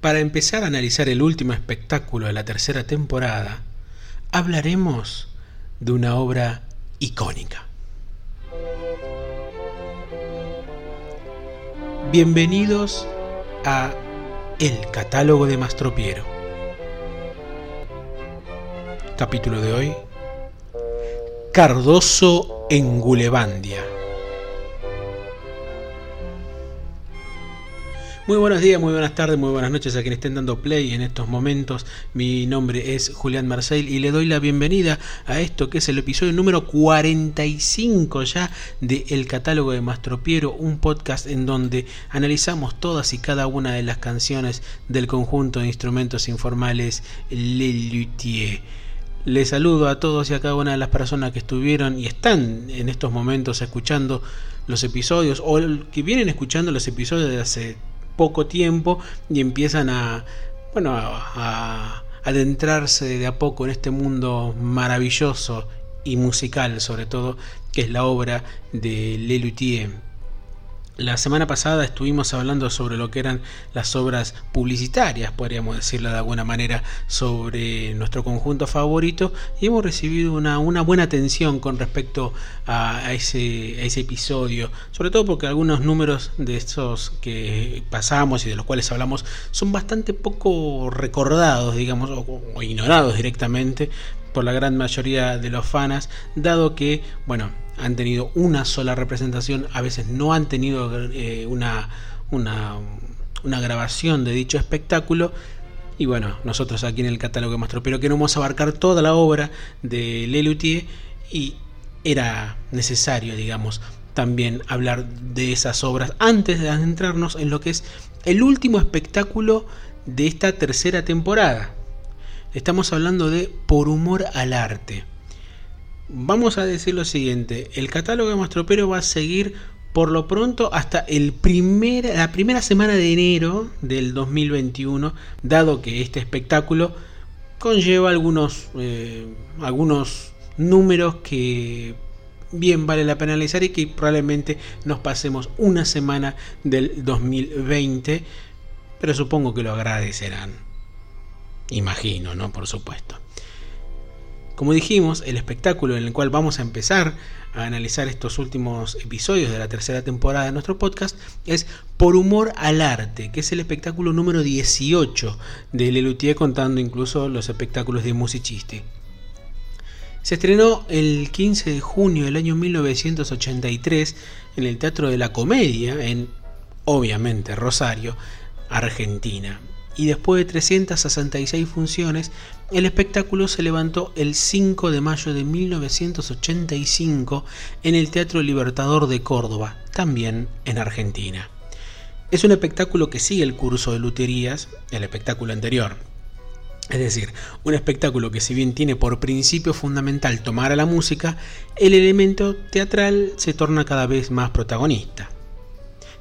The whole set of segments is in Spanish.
Para empezar a analizar el último espectáculo de la tercera temporada, hablaremos de una obra icónica. Bienvenidos a El catálogo de Mastropiero. Capítulo de hoy. Cardoso en Gulebandia. Muy buenos días, muy buenas tardes, muy buenas noches a quienes estén dando play en estos momentos. Mi nombre es Julián Marcel y le doy la bienvenida a esto que es el episodio número 45 ya de El Catálogo de Mastropiero, un podcast en donde analizamos todas y cada una de las canciones del conjunto de instrumentos informales Le Luthier. Les saludo a todos y a cada una de las personas que estuvieron y están en estos momentos escuchando los episodios o que vienen escuchando los episodios de hace poco tiempo y empiezan a, bueno, a, adentrarse de a poco en este mundo maravilloso y musical sobre todo que es la obra de Lelutier la semana pasada estuvimos hablando sobre lo que eran las obras publicitarias, podríamos decirlo de alguna manera, sobre nuestro conjunto favorito y hemos recibido una, buena atención con respecto a, ese, ese episodio, sobre todo porque algunos números de estos que pasamos y de los cuales hablamos son bastante poco recordados, digamos, o ignorados directamente por la gran mayoría de los fanas, dado que, bueno, han tenido una sola representación, a veces no han tenido eh, una, una, grabación de dicho espectáculo. Y bueno, nosotros aquí en el catálogo de Mastro, pero queremos abarcar toda la obra de Lelutier y era necesario, digamos, también hablar de esas obras antes de adentrarnos en lo que es el último espectáculo de esta tercera temporada. Estamos hablando de Por humor al arte vamos a decir lo siguiente, el catálogo de Mastropero va a seguir por lo pronto hasta el la primera semana de enero del 2021, dado que este espectáculo conlleva algunos, eh, algunos números que bien vale la pena analizar y que probablemente nos pasemos una semana del 2020, pero supongo que lo agradecerán. Imagino, ¿no? Por supuesto. Como dijimos, el espectáculo en el cual vamos a empezar a analizar estos últimos episodios de la tercera temporada de nuestro podcast es Por Humor al Arte, que es el espectáculo número 18 de Lelutier contando incluso los espectáculos de musiciste. Se estrenó el 15 de junio del año 1983 en el Teatro de la Comedia, en obviamente Rosario, Argentina y después de 366 funciones, el espectáculo se levantó el 5 de mayo de 1985 en el Teatro Libertador de Córdoba, también en Argentina. Es un espectáculo que sigue el curso de luterías, el espectáculo anterior. Es decir, un espectáculo que si bien tiene por principio fundamental tomar a la música, el elemento teatral se torna cada vez más protagonista.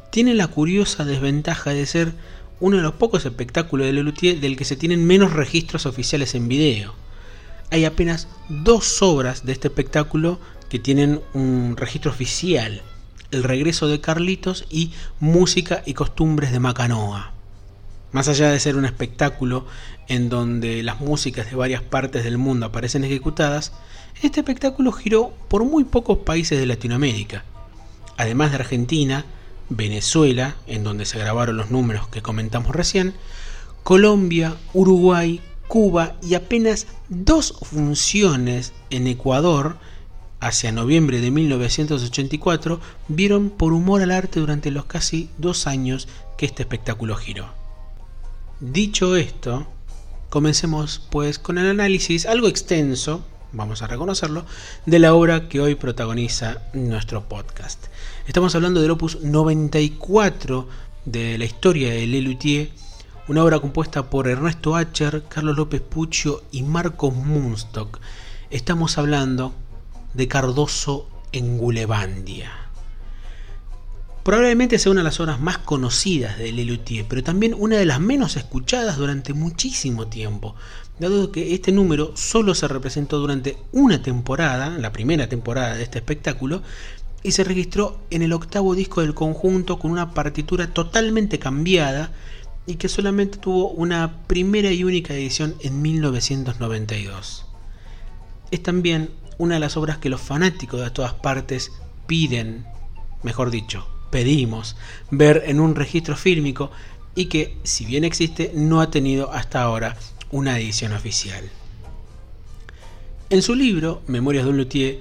Tiene la curiosa desventaja de ser uno de los pocos espectáculos de Lelutier del que se tienen menos registros oficiales en video. Hay apenas dos obras de este espectáculo que tienen un registro oficial, El regreso de Carlitos y Música y costumbres de Macanoa. Más allá de ser un espectáculo en donde las músicas de varias partes del mundo aparecen ejecutadas, este espectáculo giró por muy pocos países de Latinoamérica. Además de Argentina, Venezuela, en donde se grabaron los números que comentamos recién, Colombia, Uruguay, Cuba y apenas dos funciones en Ecuador, hacia noviembre de 1984, vieron por humor al arte durante los casi dos años que este espectáculo giró. Dicho esto, comencemos pues con el análisis algo extenso, vamos a reconocerlo, de la obra que hoy protagoniza nuestro podcast. Estamos hablando del opus 94 de la historia de Lelutier, una obra compuesta por Ernesto Acher, Carlos López Puccio y Marcos Munstock. Estamos hablando de Cardoso en Gulebandia. Probablemente sea una de las obras más conocidas de Lelutier, pero también una de las menos escuchadas durante muchísimo tiempo, dado que este número solo se representó durante una temporada, la primera temporada de este espectáculo, y se registró en el octavo disco del conjunto con una partitura totalmente cambiada y que solamente tuvo una primera y única edición en 1992. Es también una de las obras que los fanáticos de todas partes piden, mejor dicho, pedimos ver en un registro fílmico y que, si bien existe, no ha tenido hasta ahora una edición oficial. En su libro, Memorias de un Luthier,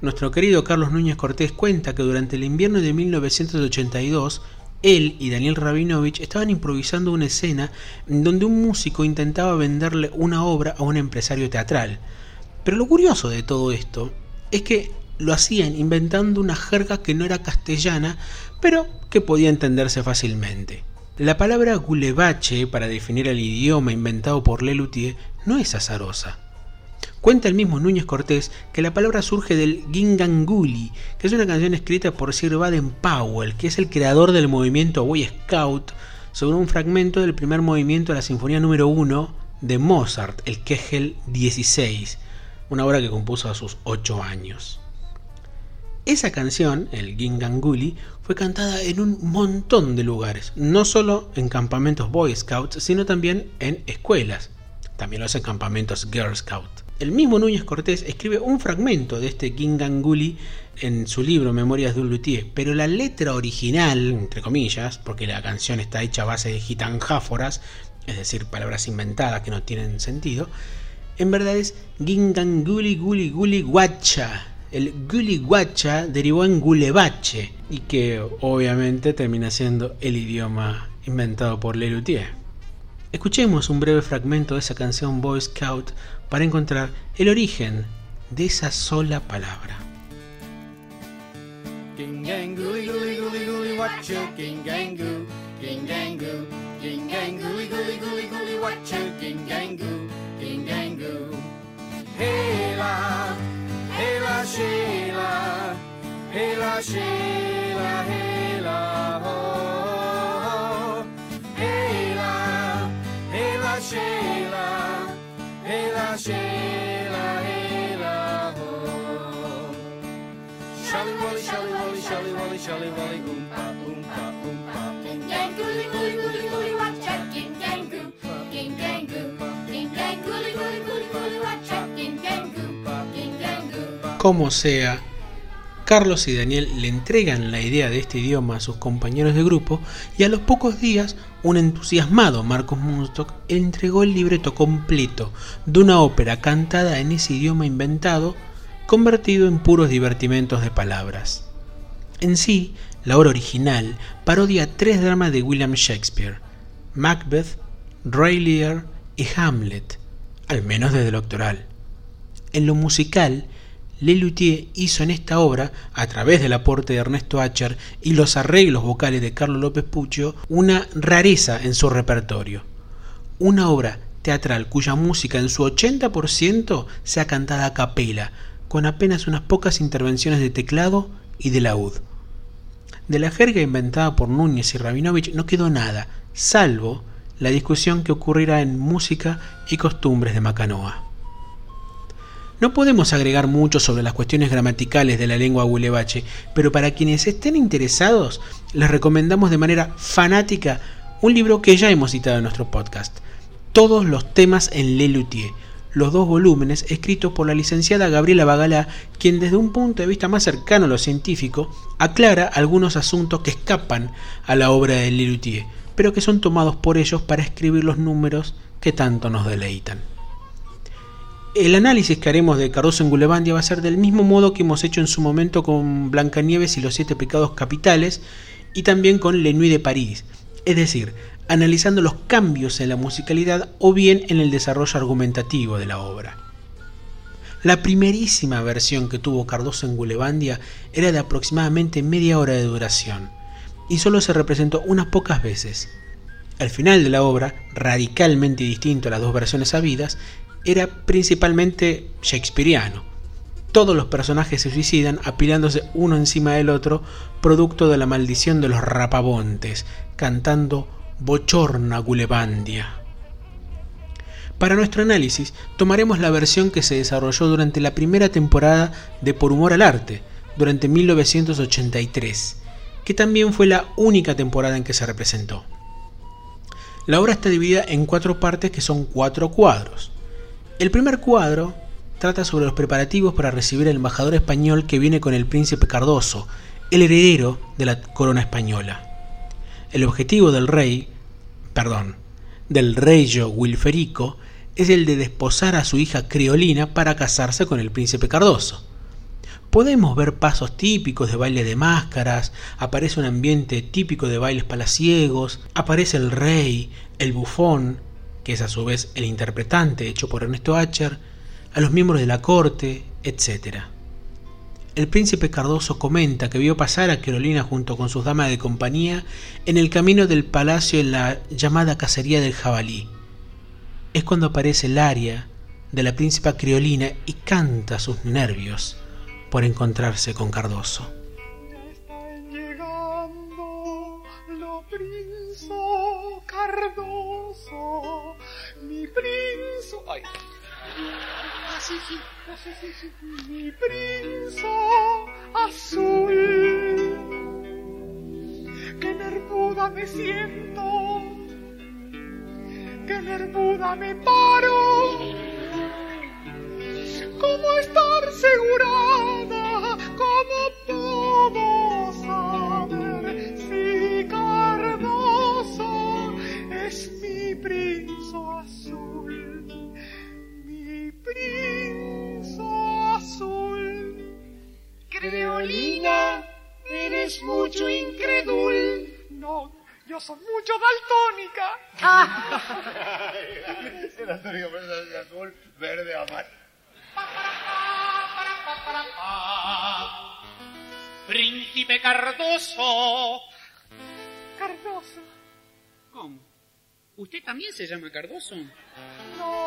nuestro querido Carlos Núñez Cortés cuenta que durante el invierno de 1982, él y Daniel Rabinovich estaban improvisando una escena en donde un músico intentaba venderle una obra a un empresario teatral. Pero lo curioso de todo esto es que lo hacían inventando una jerga que no era castellana, pero que podía entenderse fácilmente. La palabra gulebache para definir el idioma inventado por Lelutier no es azarosa. Cuenta el mismo Núñez Cortés que la palabra surge del Ginganguli, que es una canción escrita por Sir Baden Powell, que es el creador del movimiento Boy Scout, sobre un fragmento del primer movimiento de la Sinfonía número 1 de Mozart, el Kegel 16, una obra que compuso a sus 8 años. Esa canción, el Ginganguli, fue cantada en un montón de lugares, no solo en campamentos Boy Scouts, sino también en escuelas. También los campamentos Girl Scout. El mismo Núñez Cortés escribe un fragmento de este Ginganguli en su libro Memorias de un Luthier, pero la letra original, entre comillas, porque la canción está hecha a base de gitanjáforas, es decir, palabras inventadas que no tienen sentido, en verdad es Ginganguli Guli Guli Guacha, el guacha derivó en gulebache y que obviamente termina siendo el idioma inventado por Lelutier. Escuchemos un breve fragmento de esa canción Boy Scout para encontrar el origen de esa sola palabra. Sheila, Hela, Sheila, Hela, ho. Hela, Hela, Sheila, Hela, Sheila, Hela, ho. Shelly, Wally, Shelly, Wally, Shelly, Wally, Shelly, Wally, oompa, oompa, oompa. Ging, gang, gooly, gooly, gooly, Como sea, Carlos y Daniel le entregan la idea de este idioma a sus compañeros de grupo y a los pocos días un entusiasmado Marcos Munstock entregó el libreto completo de una ópera cantada en ese idioma inventado, convertido en puros divertimentos de palabras. En sí, la obra original parodia tres dramas de William Shakespeare, Macbeth, Ray Lear y Hamlet, al menos desde el doctoral. En lo musical, Lelutier hizo en esta obra, a través del aporte de Ernesto Acher y los arreglos vocales de Carlos López Puccio, una rareza en su repertorio. Una obra teatral cuya música en su 80% sea cantada a capela, con apenas unas pocas intervenciones de teclado y de laúd. De la jerga inventada por Núñez y Rabinovich no quedó nada, salvo la discusión que ocurrirá en música y costumbres de Macanoa. No podemos agregar mucho sobre las cuestiones gramaticales de la lengua gulebache, pero para quienes estén interesados, les recomendamos de manera fanática un libro que ya hemos citado en nuestro podcast, Todos los temas en Lelutier, los dos volúmenes escritos por la licenciada Gabriela Bagalá, quien desde un punto de vista más cercano a lo científico aclara algunos asuntos que escapan a la obra de Lelutier, pero que son tomados por ellos para escribir los números que tanto nos deleitan. El análisis que haremos de Cardoso en Gulebandia va a ser del mismo modo que hemos hecho en su momento con Blancanieves y los siete pecados capitales y también con Le Nuit de París, es decir, analizando los cambios en la musicalidad o bien en el desarrollo argumentativo de la obra. La primerísima versión que tuvo Cardoso en Gulebandia era de aproximadamente media hora de duración y solo se representó unas pocas veces. El final de la obra, radicalmente distinto a las dos versiones habidas, era principalmente shakespeariano. Todos los personajes se suicidan apilándose uno encima del otro, producto de la maldición de los rapabontes, cantando Bochorna Gulebandia. Para nuestro análisis, tomaremos la versión que se desarrolló durante la primera temporada de Por Humor al Arte, durante 1983, que también fue la única temporada en que se representó. La obra está dividida en cuatro partes que son cuatro cuadros. El primer cuadro trata sobre los preparativos para recibir al embajador español que viene con el príncipe Cardoso, el heredero de la corona española. El objetivo del rey, perdón, del rey Wilferico es el de desposar a su hija Criolina para casarse con el príncipe Cardoso. Podemos ver pasos típicos de baile de máscaras, aparece un ambiente típico de bailes palaciegos, aparece el rey, el bufón, que es a su vez el interpretante hecho por Ernesto Acher, a los miembros de la corte, etc. El príncipe Cardoso comenta que vio pasar a Carolina junto con sus damas de compañía en el camino del palacio en la llamada cacería del jabalí. Es cuando aparece el aria de la príncipa Criolina y canta sus nervios por encontrarse con Cardoso. Cardoso, mi mi príncipe azul. Qué nervuda me siento, qué nervuda me paro. ¿Cómo estar asegurada? ¿Cómo puedo Príncipe azul. Creolina, eres mucho incrédul. No, yo soy mucho daltónica. Ah. Era de azul, verde, amarillo. Príncipe Cardoso. Cardoso. ¿Cómo? ¿Usted también se llama Cardoso? No,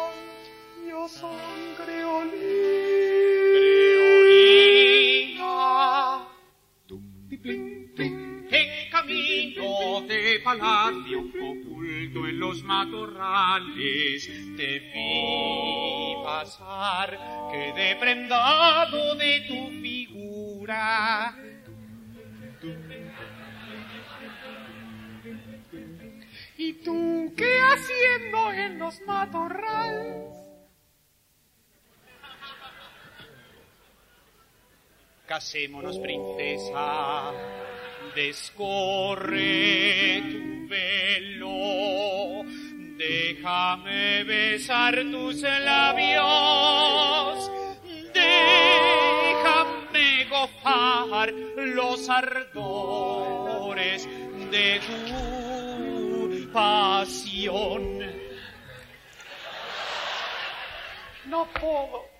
palacio, oculto en los matorrales, te vi pasar, quedé prendado de tu figura. ¿Y tú qué haciendo en los matorrales? Casémonos, princesa descorre tu velo, déjame besar tus labios, déjame gozar los ardores de tu pasión. No puedo.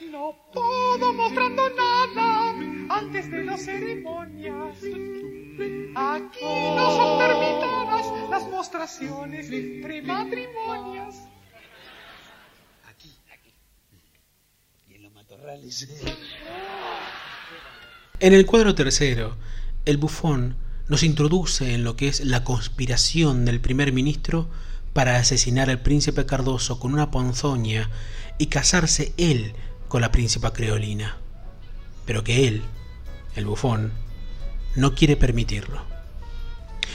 No puedo mostrando nada antes de las ceremonias. Aquí no son permitidas las mostraciones prematrimonias. Aquí, aquí. Y en los matorrales. En el cuadro tercero, el bufón nos introduce en lo que es la conspiración del primer ministro para asesinar al príncipe Cardoso con una ponzoña y casarse él con la príncipa creolina, pero que él, el bufón, no quiere permitirlo.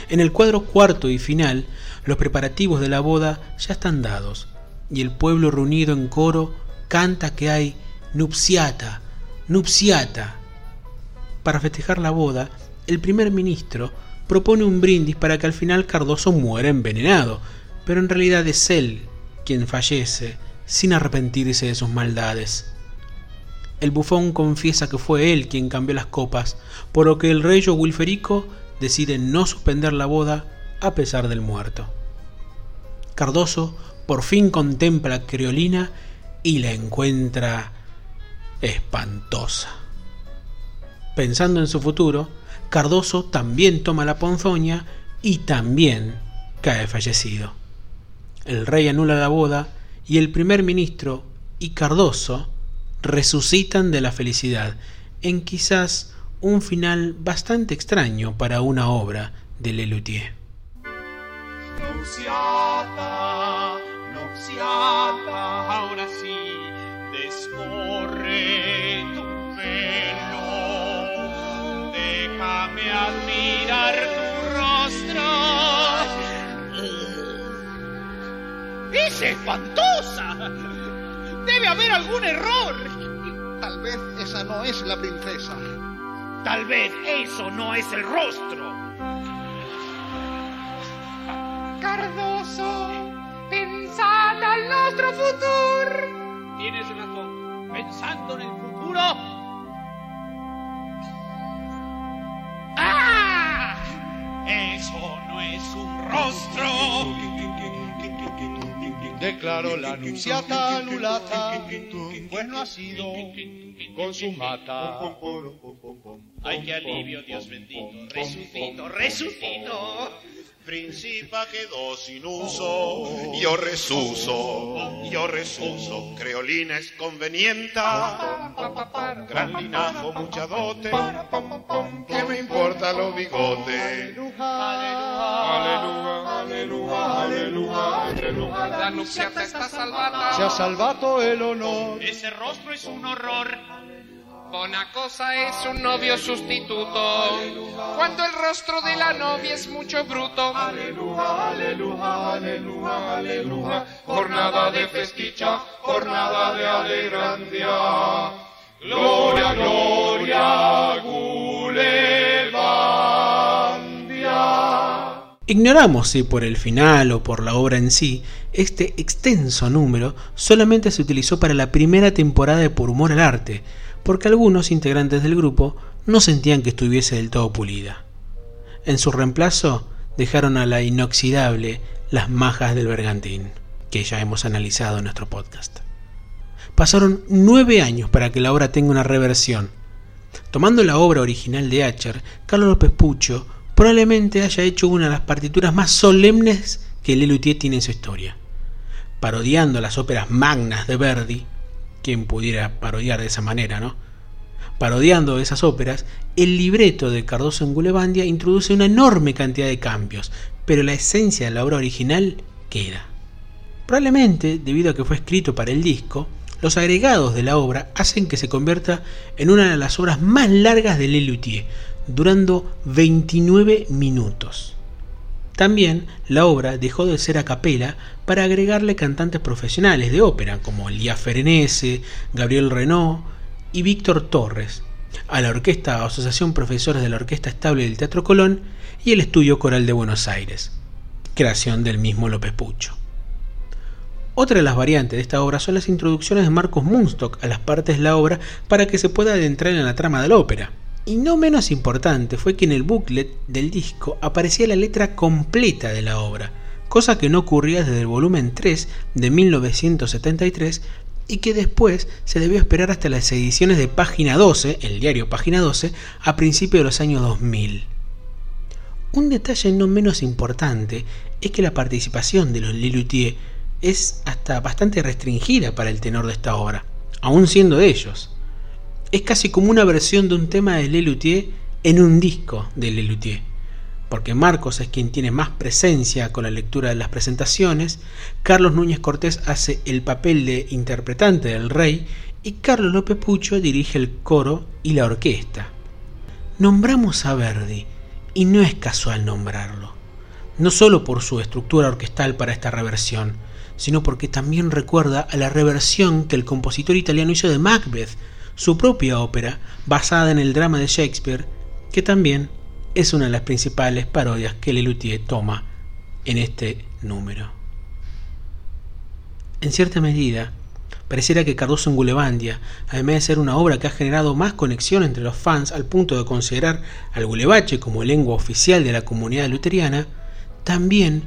En el cuadro cuarto y final, los preparativos de la boda ya están dados, y el pueblo reunido en coro canta que hay nupciata, nupciata. Para festejar la boda, el primer ministro propone un brindis para que al final Cardoso muera envenenado, pero en realidad es él quien fallece sin arrepentirse de sus maldades. El bufón confiesa que fue él quien cambió las copas, por lo que el rey Wilferico decide no suspender la boda a pesar del muerto. Cardoso por fin contempla a Criolina y la encuentra espantosa. Pensando en su futuro, Cardoso también toma la ponzoña y también cae fallecido. El rey anula la boda y el primer ministro y Cardoso resucitan de la felicidad, en quizás un final bastante extraño para una obra de Lelutier. Nupciata, nupciata, ahora sí, descorre tu pelo, déjame admirar tu rostro, ¡Es espantosa! Debe haber algún error. Tal vez esa no es la princesa. Tal vez eso no es el rostro. Cardoso, pensad al nuestro futuro. Tienes razón. Pensando en el futuro. Eso no es un rostro. Declaró la anunciata anulata, pues no ha sido consumata. Ay, qué alivio, Dios bendito. Resucito, resucito. Principa quedó sin uso, yo resuso, yo resuso, creolina es convenienta, gran linajo, mucha dote, ¿qué me importa los bigotes? Aleluya, aleluya, aleluya, aleluya, La anunciata está salvata. se ha salvato el honor. Ese rostro es un horror. Buena cosa es un novio sustituto. Cuando el rostro de la novia es mucho bruto. Aleluya, aleluya, aleluya, aleluya, jornada de festicha, jornada de alegrandia. Gloria, gloria, Gulebandia. Ignoramos si por el final o por la obra en sí, este extenso número solamente se utilizó para la primera temporada de Por Humor al Arte, porque algunos integrantes del grupo no sentían que estuviese del todo pulida. En su reemplazo dejaron a la inoxidable Las Majas del Bergantín, que ya hemos analizado en nuestro podcast. Pasaron nueve años para que la obra tenga una reversión. Tomando la obra original de Acher, Carlos López Pucho probablemente haya hecho una de las partituras más solemnes que Lelutier tiene en su historia. Parodiando las óperas magnas de Verdi, quien pudiera parodiar de esa manera, ¿no? Parodiando esas óperas, el libreto de Cardoso en Gulebandia introduce una enorme cantidad de cambios, pero la esencia de la obra original queda. Probablemente, debido a que fue escrito para el disco, los agregados de la obra hacen que se convierta en una de las obras más largas de Lelutier, durando 29 minutos. También la obra dejó de ser a capela para agregarle cantantes profesionales de ópera como Lía Ferenese, Gabriel Renault y Víctor Torres, a la Orquesta Asociación Profesores de la Orquesta Estable del Teatro Colón y el Estudio Coral de Buenos Aires, creación del mismo López Pucho. Otra de las variantes de esta obra son las introducciones de Marcos Munstock a las partes de la obra para que se pueda adentrar en la trama de la ópera. Y no menos importante fue que en el booklet del disco aparecía la letra completa de la obra, cosa que no ocurría desde el volumen 3 de 1973 y que después se debió esperar hasta las ediciones de Página 12, el diario Página 12, a principios de los años 2000. Un detalle no menos importante es que la participación de los Lelutier es hasta bastante restringida para el tenor de esta obra, aún siendo ellos. Es casi como una versión de un tema de Lelutier en un disco de Lelutier, porque Marcos es quien tiene más presencia con la lectura de las presentaciones, Carlos Núñez Cortés hace el papel de interpretante del rey y Carlos López Pucho dirige el coro y la orquesta. Nombramos a Verdi, y no es casual nombrarlo, no solo por su estructura orquestal para esta reversión, sino porque también recuerda a la reversión que el compositor italiano hizo de Macbeth, su propia ópera, basada en el drama de Shakespeare, que también es una de las principales parodias que Lelutier toma en este número. En cierta medida, pareciera que Cardoso en Gulebandia, además de ser una obra que ha generado más conexión entre los fans al punto de considerar al gulebache como lengua oficial de la comunidad luteriana, también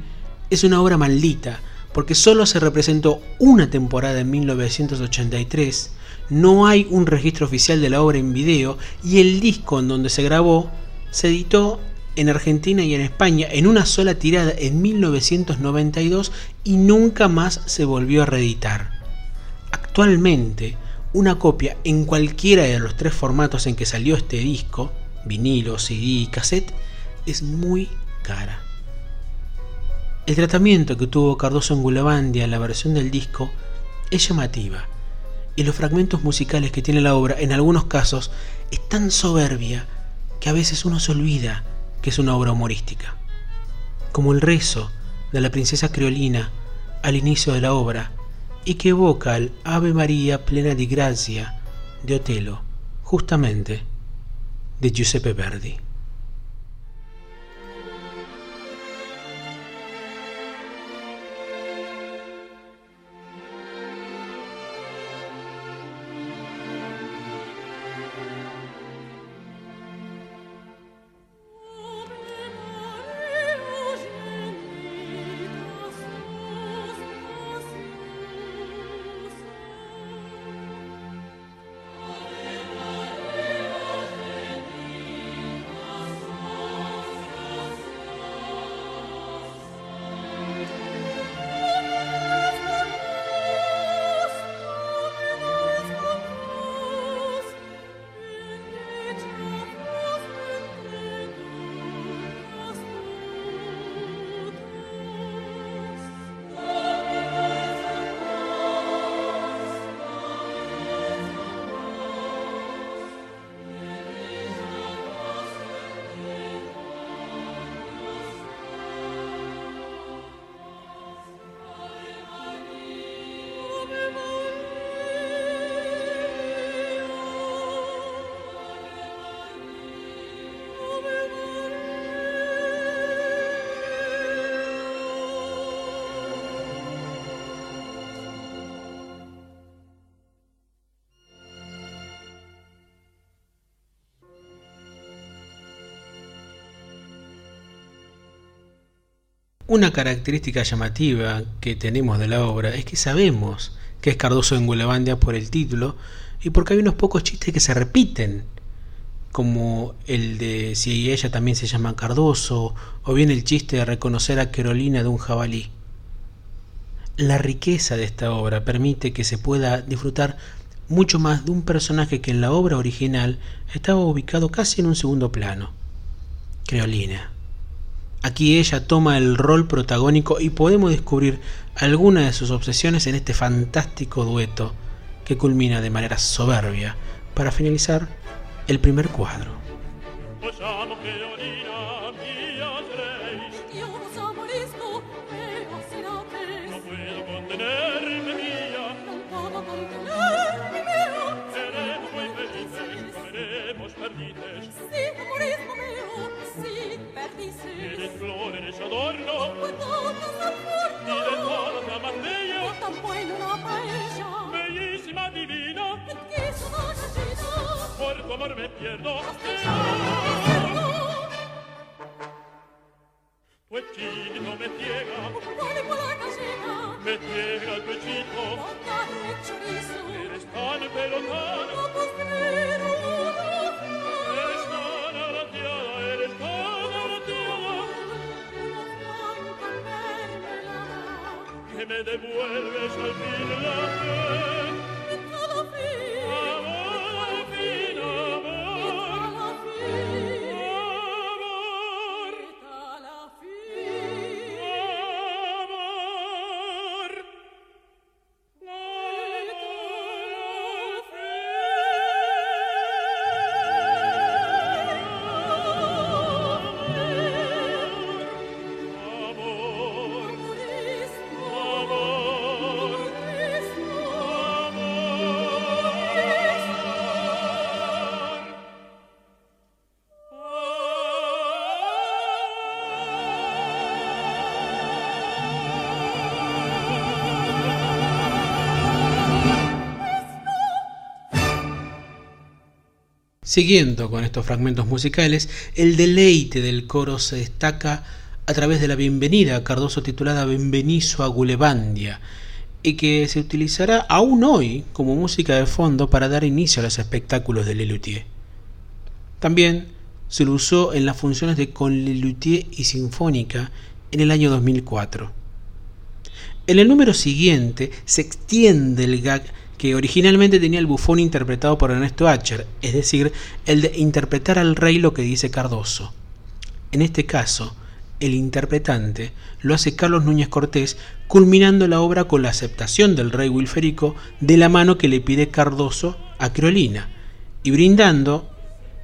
es una obra maldita, porque solo se representó una temporada en 1983, no hay un registro oficial de la obra en video y el disco en donde se grabó se editó en Argentina y en España en una sola tirada en 1992 y nunca más se volvió a reeditar. Actualmente, una copia en cualquiera de los tres formatos en que salió este disco, vinilo, CD y cassette, es muy cara. El tratamiento que tuvo Cardoso en Gulebandia en la versión del disco es llamativa, y los fragmentos musicales que tiene la obra en algunos casos es tan soberbia que a veces uno se olvida que es una obra humorística. Como el rezo de la princesa creolina al inicio de la obra y que evoca al Ave María plena di gracia de Otelo, justamente de Giuseppe Verdi. Una característica llamativa que tenemos de la obra es que sabemos que es Cardoso en Gulebandia por el título y porque hay unos pocos chistes que se repiten, como el de si ella también se llama Cardoso, o bien el chiste de reconocer a Carolina de un jabalí. La riqueza de esta obra permite que se pueda disfrutar mucho más de un personaje que en la obra original estaba ubicado casi en un segundo plano, Creolina. Aquí ella toma el rol protagónico y podemos descubrir algunas de sus obsesiones en este fantástico dueto que culmina de manera soberbia para finalizar el primer cuadro. Amor me pierdo Siguiendo con estos fragmentos musicales, el deleite del coro se destaca a través de la bienvenida a Cardoso titulada Benvenizo a Gulebandia y que se utilizará aún hoy como música de fondo para dar inicio a los espectáculos de Lelutier. También se lo usó en las funciones de Con Lelutier y Sinfónica en el año 2004. En el número siguiente se extiende el gag que originalmente tenía el bufón interpretado por Ernesto Acher, es decir, el de interpretar al rey lo que dice Cardoso. En este caso, el interpretante lo hace Carlos Núñez Cortés, culminando la obra con la aceptación del rey Wilferico de la mano que le pide Cardoso a Creolina, y brindando,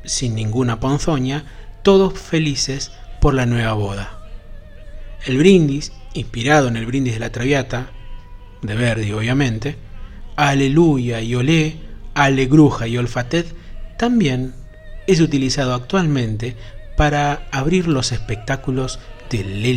sin ninguna ponzoña, todos felices por la nueva boda. El brindis inspirado en el brindis de la Traviata, de Verdi obviamente, Aleluya y Olé, Alegruja y Olfatet también es utilizado actualmente para abrir los espectáculos de Le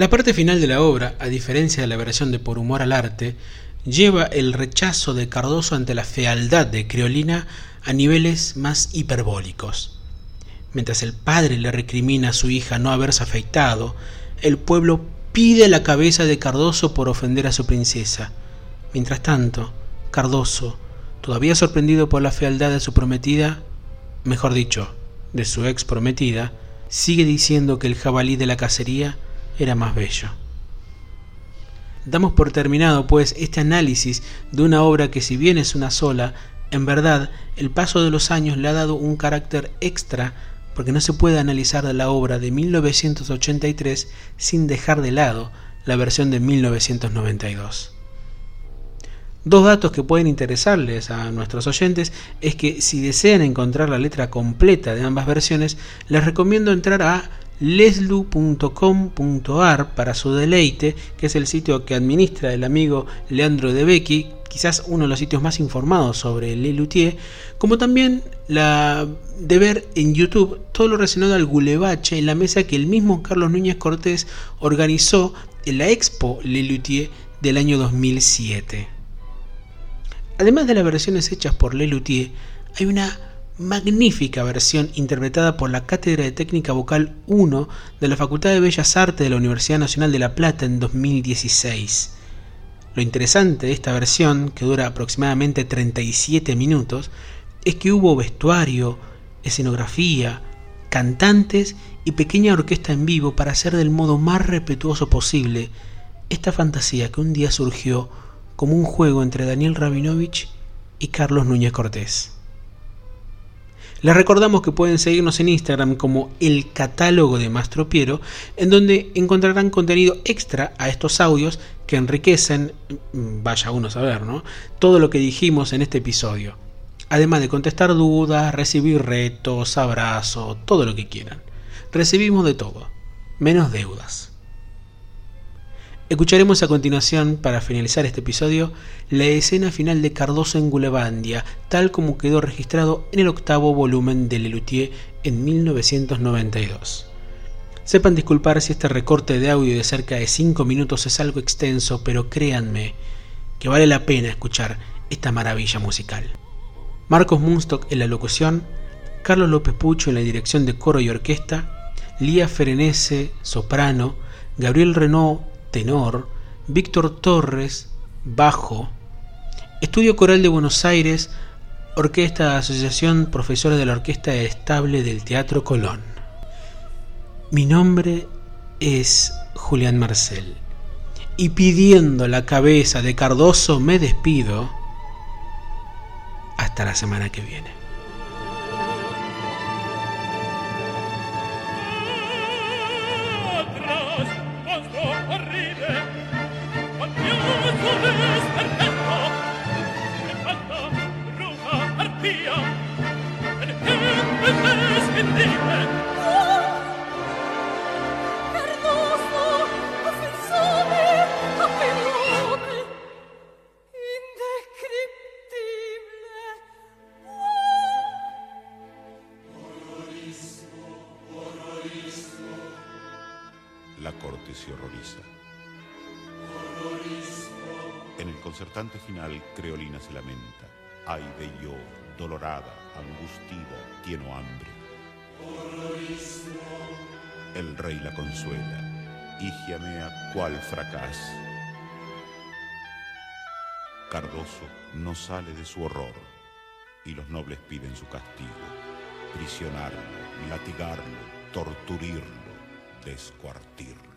La parte final de la obra, a diferencia de la versión de Por humor al arte, lleva el rechazo de Cardoso ante la fealdad de Creolina a niveles más hiperbólicos. Mientras el padre le recrimina a su hija no haberse afeitado, el pueblo pide la cabeza de Cardoso por ofender a su princesa. Mientras tanto, Cardoso, todavía sorprendido por la fealdad de su prometida, mejor dicho, de su ex prometida, sigue diciendo que el jabalí de la cacería era más bello. Damos por terminado, pues, este análisis de una obra que si bien es una sola, en verdad el paso de los años le ha dado un carácter extra porque no se puede analizar la obra de 1983 sin dejar de lado la versión de 1992. Dos datos que pueden interesarles a nuestros oyentes es que si desean encontrar la letra completa de ambas versiones, les recomiendo entrar a leslu.com.ar para su deleite, que es el sitio que administra el amigo Leandro de Becky, quizás uno de los sitios más informados sobre Le Luthier, como también la de ver en YouTube todo lo relacionado al gulebache en la mesa que el mismo Carlos Núñez Cortés organizó en la Expo Le Luthier del año 2007. Además de las versiones hechas por Le Luthier, hay una magnífica versión interpretada por la Cátedra de Técnica Vocal 1 de la Facultad de Bellas Artes de la Universidad Nacional de La Plata en 2016. Lo interesante de esta versión, que dura aproximadamente 37 minutos, es que hubo vestuario, escenografía, cantantes y pequeña orquesta en vivo para hacer del modo más respetuoso posible esta fantasía que un día surgió como un juego entre Daniel Rabinovich y Carlos Núñez Cortés. Les recordamos que pueden seguirnos en Instagram como el catálogo de Mastro Piero, en donde encontrarán contenido extra a estos audios que enriquecen, vaya uno a saber, ¿no? Todo lo que dijimos en este episodio. Además de contestar dudas, recibir retos, abrazos, todo lo que quieran. Recibimos de todo, menos deudas. Escucharemos a continuación, para finalizar este episodio, la escena final de Cardoso en Gulebandia, tal como quedó registrado en el octavo volumen de Lelutier en 1992. Sepan disculpar si este recorte de audio de cerca de 5 minutos es algo extenso, pero créanme que vale la pena escuchar esta maravilla musical. Marcos Munstock en la locución, Carlos López Pucho en la dirección de coro y orquesta, Lía Ferenese, soprano, Gabriel Renault, tenor, Víctor Torres, bajo, Estudio Coral de Buenos Aires, Orquesta Asociación Profesores de la Orquesta Estable del Teatro Colón. Mi nombre es Julián Marcel y pidiendo la cabeza de Cardoso me despido hasta la semana que viene. se lamenta. Ay de yo, dolorada, angustida, tieno hambre. El rey la consuela. Higiamea, cual fracaso. Cardoso no sale de su horror y los nobles piden su castigo. Prisionarlo, latigarlo, torturirlo, descuartirlo.